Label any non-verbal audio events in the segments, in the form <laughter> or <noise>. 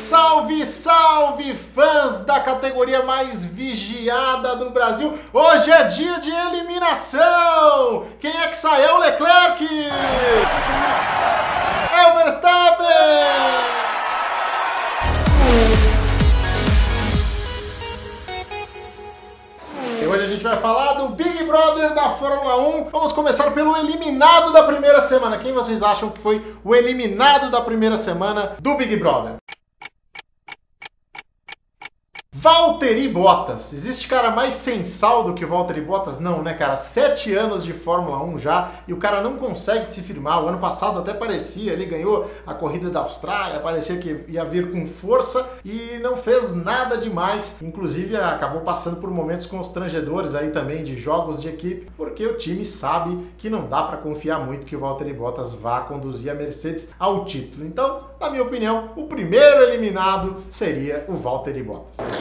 Salve, salve, fãs da categoria mais vigiada do Brasil! Hoje é dia de eliminação! Quem é que sai? É Leclerc! É o Verstappen! Hoje a gente vai falar do Big Brother da Fórmula 1. Vamos começar pelo eliminado da primeira semana. Quem vocês acham que foi o eliminado da primeira semana do Big Brother? Valtteri Bottas. Existe cara mais sensal do que Valtteri Bottas? Não, né, cara? Sete anos de Fórmula 1 já e o cara não consegue se firmar. O ano passado até parecia, ele ganhou a corrida da Austrália, parecia que ia vir com força e não fez nada demais. Inclusive acabou passando por momentos constrangedores aí também de jogos de equipe, porque o time sabe que não dá para confiar muito que o Valtteri Bottas vá conduzir a Mercedes ao título. Então, na minha opinião, o primeiro eliminado seria o Valtteri Bottas.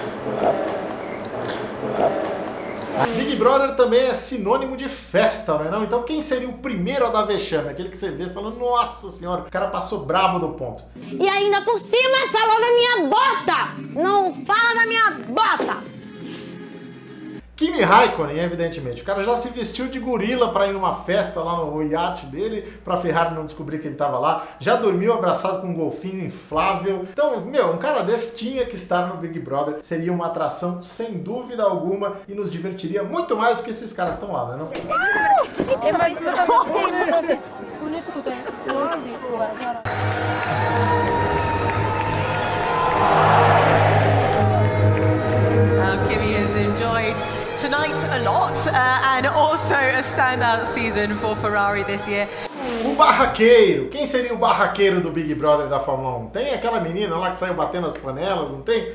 Big Brother também é sinônimo de festa, não é não? Então quem seria o primeiro a dar vexame? Aquele que você vê falando, nossa senhora, o cara passou brabo do ponto. E ainda por cima falou na minha bota! Não fala na minha bota! Kimi Raikkonen, evidentemente. O cara já se vestiu de gorila para ir numa festa lá no iate dele, pra Ferrari não descobrir que ele tava lá. Já dormiu abraçado com um golfinho inflável. Então, meu, um cara desse tinha que estar no Big Brother. Seria uma atração sem dúvida alguma e nos divertiria muito mais do que esses caras estão lá, né? Não? Kimmy has enjoyed tonight a lot uh, and also a standout season for Ferrari this year. O barraqueiro. Quem seria o barraqueiro do Big Brother da Fórmula 1? Tem aquela menina lá que saiu batendo as panelas, não tem?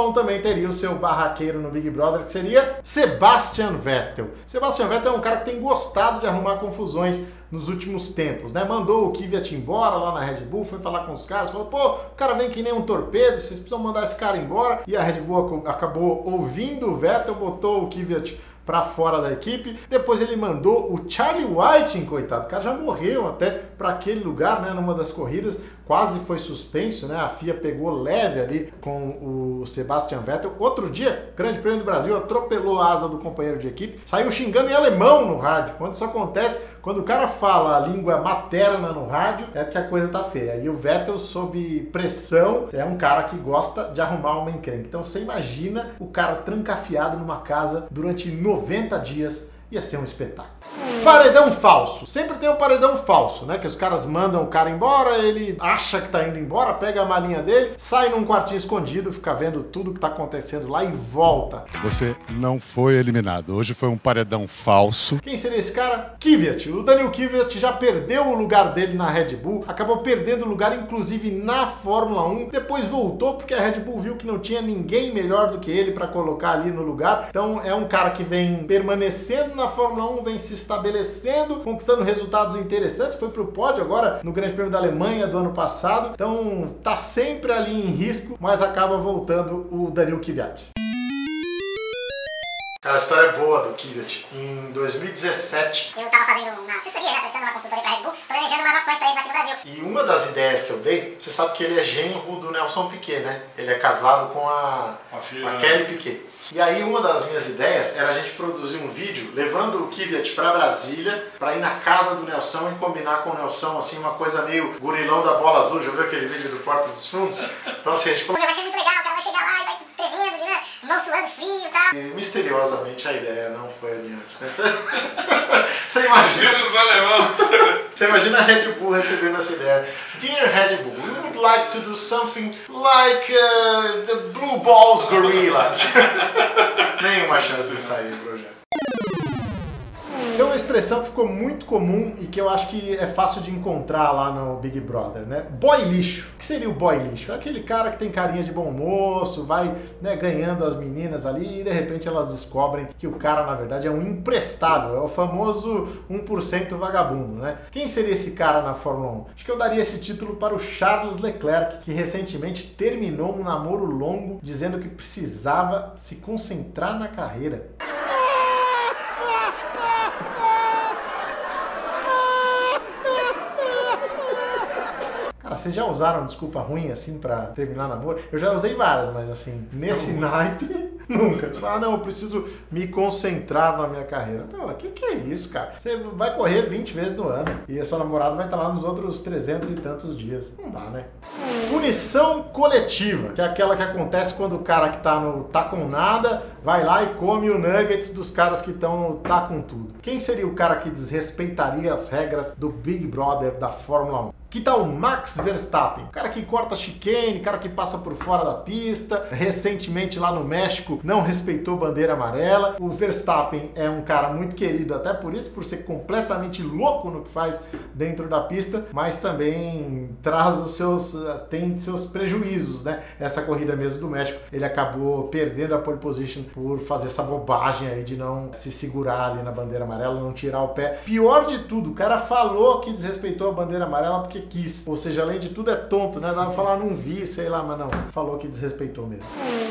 1 também teria o seu barraqueiro no Big Brother, que seria Sebastian Vettel. Sebastian Vettel é um cara que tem gostado de arrumar confusões nos últimos tempos, né? Mandou o Kvyat embora lá na Red Bull, foi falar com os caras, falou: pô, o cara vem que nem um torpedo, vocês precisam mandar esse cara embora. E a Red Bull acabou ouvindo o Vettel, botou o Kvyat para fora da equipe. Depois ele mandou o Charlie Whiting, coitado, o cara já morreu até para aquele lugar, né, numa das corridas, quase foi suspenso, né? A FIA pegou leve ali com o Sebastian Vettel. Outro dia, Grande Prêmio do Brasil atropelou a asa do companheiro de equipe, saiu xingando em alemão no rádio. Quando isso acontece, quando o cara fala a língua materna no rádio, é porque a coisa tá feia. E o Vettel, sob pressão, é um cara que gosta de arrumar uma encrenca. Então você imagina o cara trancafiado numa casa durante 90 dias ia ser um espetáculo. Paredão falso. Sempre tem o um paredão falso, né? Que os caras mandam o cara embora, ele acha que tá indo embora, pega a malinha dele, sai num quartinho escondido, fica vendo tudo que tá acontecendo lá e volta. Você não foi eliminado. Hoje foi um paredão falso. Quem seria esse cara? Kvyat. O Daniel Kvyat já perdeu o lugar dele na Red Bull, acabou perdendo o lugar inclusive na Fórmula 1, depois voltou porque a Red Bull viu que não tinha ninguém melhor do que ele para colocar ali no lugar. Então é um cara que vem permanecendo na Fórmula 1, vem se estabelecendo, conquistando resultados interessantes. Foi pro pódio agora no Grande Prêmio da Alemanha do ano passado. Então tá sempre ali em risco, mas acaba voltando o Daniel Kvyat. Cara, a história é boa do Kvyat. Em 2017, Eu tava fazendo uma assessoria, né? Testando uma consultoria pra Red Bull, planejando umas ações pra eles aqui no Brasil. E uma das ideias que eu dei, você sabe que ele é genro do Nelson Piquet, né? Ele é casado com a, A filha, a né? Kelly Piquet. E aí uma das minhas ideias era a gente produzir um vídeo levando o Kvyat pra Brasília pra ir na casa do Nelson e combinar com o Nelson assim uma coisa meio gorilão da bola azul. Já viu aquele vídeo do Porta dos Fundos? <laughs> Então assim, a gente falou Vai ser muito legal, o cara vai chegar lá e vai tremendo, de, né? Mão suando frio e tal. e misteriosamente a ideia não foi adiante. Né? Você, <laughs> você imagina. Você imagina a Red Bull recebendo essa ideia. Dear Red Bull, we would like to do something like uh, the Blue Balls Gorilla. Nenhuma chance de sair o projeto. Tem uma expressão que ficou muito comum e que eu acho que é fácil de encontrar lá no Big Brother, né? Boy lixo. O que seria o boy lixo? É aquele cara que tem carinha de bom moço, vai né, ganhando as meninas ali e de repente elas descobrem que o cara, na verdade, é um imprestável. É o famoso 1% vagabundo, né? Quem seria esse cara na Fórmula 1? Acho que eu daria esse título para o Charles Leclerc, que recentemente terminou um namoro longo dizendo que precisava se concentrar na carreira. Vocês já usaram desculpa ruim assim pra terminar namoro? Eu já usei várias, mas assim, nesse naipe, <laughs> nunca. Tipo, ah, não, eu preciso me concentrar na minha carreira. Pô, que que é isso, cara? Você vai correr 20 vezes no ano e a sua namorada vai estar lá nos outros 300 e tantos dias. Não dá, né? Punição coletiva, que é aquela que acontece quando o cara que tá no tá com nada vai lá e come o nuggets dos caras que estão tá com tudo. Quem seria o cara que desrespeitaria as regras do Big Brother da Fórmula 1? Que tal Max Verstappen? Cara que corta chicane, cara que passa por fora da pista. Recentemente lá no México não respeitou bandeira amarela. O Verstappen é um cara muito querido, até por isso, por ser completamente louco no que faz dentro da pista, mas também traz os seus tem seus prejuízos, né? Essa corrida mesmo do México, ele acabou perdendo a pole position por fazer essa bobagem aí de não se segurar ali na bandeira amarela, não tirar o pé. Pior de tudo, o cara falou que desrespeitou a bandeira amarela porque quis. Ou seja, além de tudo é tonto, né? Pra falar, não vi, sei lá, mas não. Falou que desrespeitou mesmo.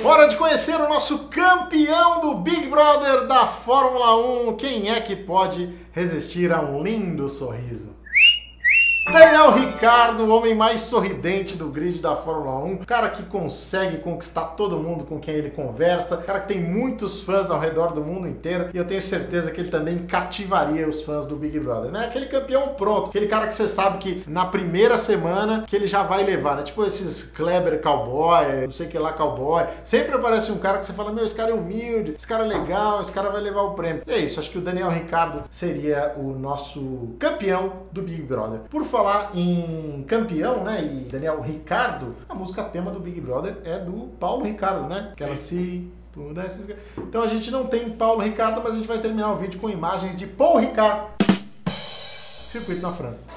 Hora de conhecer o nosso campeão do Big Brother da Fórmula 1. Quem é que pode resistir a um lindo sorriso? Daniel Ricardo, o homem mais sorridente do grid da Fórmula 1, cara que consegue conquistar todo mundo com quem ele conversa, cara que tem muitos fãs ao redor do mundo inteiro e eu tenho certeza que ele também cativaria os fãs do Big Brother, né? Aquele campeão pronto, aquele cara que você sabe que na primeira semana que ele já vai levar, né? Tipo esses Kleber cowboy, não sei que lá cowboy, sempre aparece um cara que você fala, meu, esse cara é humilde, esse cara é legal, esse cara vai levar o prêmio. E é isso, acho que o Daniel Ricardo seria o nosso campeão do Big Brother. Por favor, falar em campeão, né? E Daniel Ricardo, a música tema do Big Brother é do Paulo Ricardo, né? Que ela se. Então a gente não tem Paulo Ricardo, mas a gente vai terminar o vídeo com imagens de Paul Ricardo. Circuito na França.